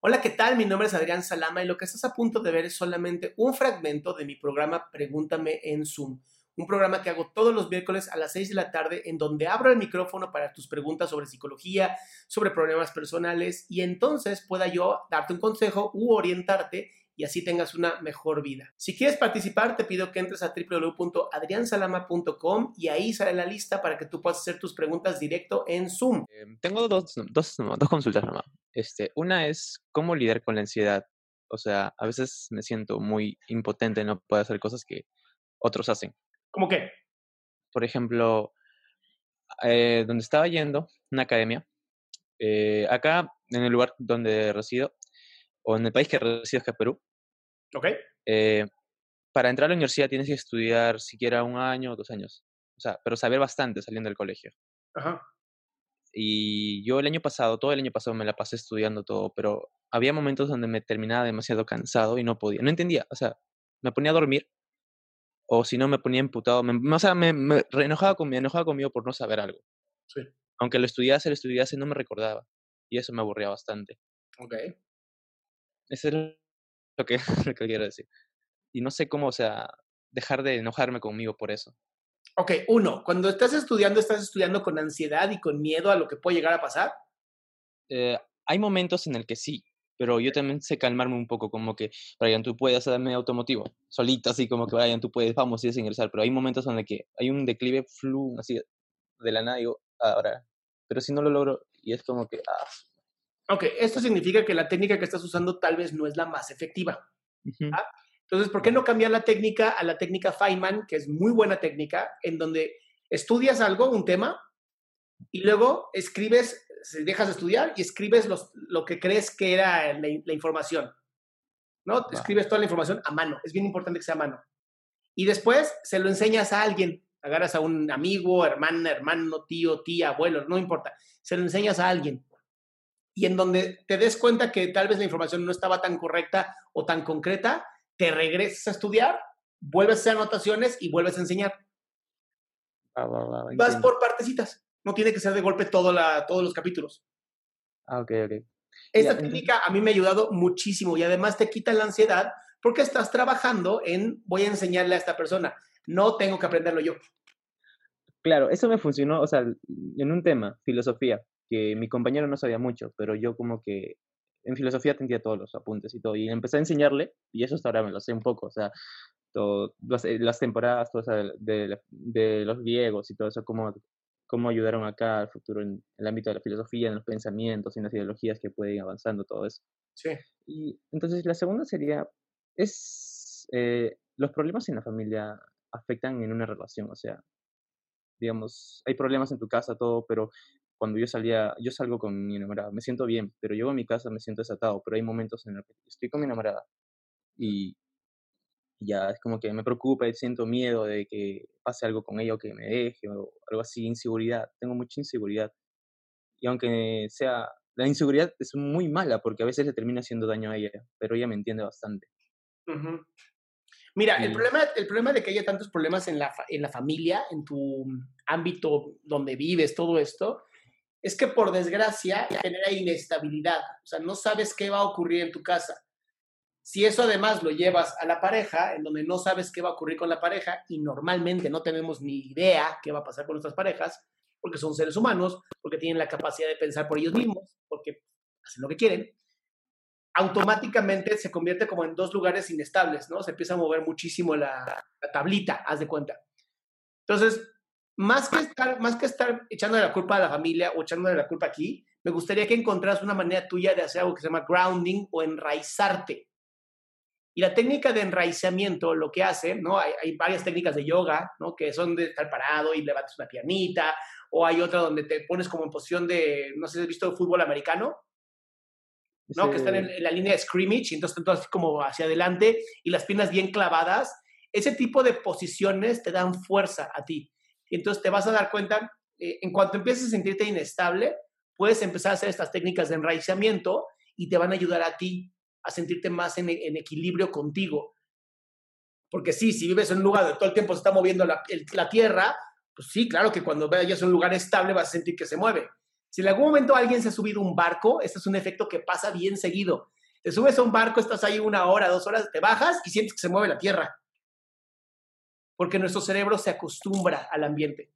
Hola, ¿qué tal? Mi nombre es Adrián Salama y lo que estás a punto de ver es solamente un fragmento de mi programa Pregúntame en Zoom. Un programa que hago todos los miércoles a las 6 de la tarde en donde abro el micrófono para tus preguntas sobre psicología, sobre problemas personales y entonces pueda yo darte un consejo u orientarte y así tengas una mejor vida. Si quieres participar, te pido que entres a www.adriansalama.com y ahí sale la lista para que tú puedas hacer tus preguntas directo en Zoom. Eh, tengo dos, dos, dos consultas nomás. Este, una es cómo lidiar con la ansiedad. O sea, a veces me siento muy impotente, no puedo hacer cosas que otros hacen. ¿Cómo qué? Por ejemplo, eh, donde estaba yendo, una academia, eh, acá en el lugar donde resido, o en el país que resido, que es Perú, ¿Ok? eh, para entrar a la universidad tienes que estudiar siquiera un año o dos años. O sea, pero saber bastante saliendo del colegio. Ajá. Y yo el año pasado, todo el año pasado me la pasé estudiando todo, pero había momentos donde me terminaba demasiado cansado y no podía, no entendía, o sea, me ponía a dormir o si no me ponía emputado, me, o sea, me, me re- enojaba, con, me enojaba conmigo por no saber algo. Sí. Aunque lo estudiase, lo estudiase, no me recordaba. Y eso me aburría bastante. Ok. Eso es lo que, lo que quiero decir. Y no sé cómo, o sea, dejar de enojarme conmigo por eso. Ok, uno, cuando estás estudiando, estás estudiando con ansiedad y con miedo a lo que puede llegar a pasar. Eh, hay momentos en el que sí, pero yo también sé calmarme un poco, como que, Brian, tú puedes darme automotivo, solito, así como que, Brian, tú puedes, vamos, y ingresar, pero hay momentos en el que hay un declive flu, así, de la nada, digo, ahora, pero si no lo logro, y es como que, ah, Ok, esto significa que la técnica que estás usando tal vez no es la más efectiva. ujú, Ah, Entonces, ¿por qué no cambiar la técnica a la técnica Feynman, que es muy buena técnica, en donde estudias algo, un tema, y luego escribes, dejas de estudiar y escribes los, lo que crees que era la, la información? ¿No? Escribes toda la información a mano. Es bien importante que sea a mano. Y después se lo enseñas a alguien. Agarras a un amigo, hermana, hermano, tío, tía, abuelo, no importa. Se lo enseñas a alguien. Y en donde te des cuenta que tal vez la información no estaba tan correcta o tan concreta, te regresas a estudiar, vuelves a hacer anotaciones y vuelves a enseñar. va, va, va, Vas por partecitas. No tiene que ser de golpe todo la, todos los capítulos. Ah, ok, ok. Esta Ya, técnica a mí me ha ayudado muchísimo y además te quita la ansiedad porque estás trabajando en voy a enseñarle a esta persona. No tengo que aprenderlo yo. Claro, eso me funcionó, o sea, en un tema, filosofía, que mi compañero no sabía mucho, pero yo como que en filosofía tendía todos los apuntes y todo, y empecé a enseñarle, y eso hasta ahora me lo sé un poco, o sea, todo, las, eh, las temporadas todas de, de los griegos y todo eso, cómo, cómo ayudaron acá al futuro en el ámbito de la filosofía, en los pensamientos, en las ideologías que pueden ir avanzando, todo eso. Sí. Y entonces la segunda sería, es, eh, los problemas en la familia afectan en una relación, o sea, digamos, hay problemas en tu casa, todo, pero cuando yo salía, yo salgo con mi enamorada, me siento bien, pero llego a mi casa, me siento desatado, pero hay momentos en los que estoy con mi enamorada y ya es como que me preocupa y siento miedo de que pase algo con ella o que me deje o algo así, inseguridad, tengo mucha inseguridad. Y aunque sea, la inseguridad es muy mala porque a veces le termina haciendo daño a ella, pero ella me entiende bastante. Ujú. Mira, el problema, el problema de que haya tantos problemas en la, en la familia, en tu ámbito donde vives, todo esto, es que por desgracia genera inestabilidad, o sea, no sabes qué va a ocurrir en tu casa. Si eso además lo llevas a la pareja, en donde no sabes qué va a ocurrir con la pareja y normalmente no tenemos ni idea qué va a pasar con nuestras parejas, porque son seres humanos, porque tienen la capacidad de pensar por ellos mismos, porque hacen lo que quieren, automáticamente se convierte como en dos lugares inestables, ¿no? Se empieza a mover muchísimo la, tablita, haz de cuenta. Entonces, más que, estar, más que estar echando la culpa a la familia o echando la culpa aquí, me gustaría que encontraras una manera tuya de hacer algo que se llama grounding o enraizarte. Y la técnica de enraizamiento lo que hace, ¿no? Hay, hay, varias técnicas de yoga, ¿no? Que son de estar parado y levantas una pianita, o hay otra donde te pones como en posición de, no sé si has visto fútbol americano, ¿no? Que están en, la línea de scrimmage y entonces están así como hacia adelante y las piernas bien clavadas. Ese tipo de posiciones te dan fuerza a ti. Y entonces te vas a dar cuenta, eh, en cuanto empieces a sentirte inestable, puedes empezar a hacer estas técnicas de enraizamiento y te van a ayudar a ti a sentirte más en, equilibrio contigo. Porque sí, si vives en un lugar donde todo el tiempo se está moviendo la, la tierra, pues sí, claro que cuando vayas a un lugar estable vas a sentir que se mueve. Si en algún momento alguien se ha subido un barco, este es un efecto que pasa bien seguido. Te subes a un barco, estás ahí una hora, dos horas, te bajas y sientes que se mueve la tierra. Porque nuestro cerebro se acostumbra al ambiente.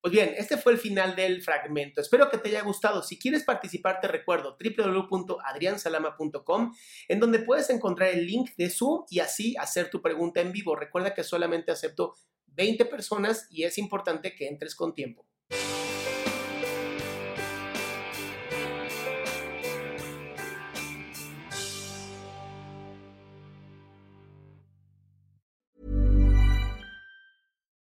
Pues bien, este fue el final del fragmento. Espero que te haya gustado. Si quieres participar, te recuerdo www.adriansalama.com, en donde puedes encontrar el link de Zoom y así hacer tu pregunta en vivo. Recuerda que solamente acepto 20 personas y es importante que entres con tiempo.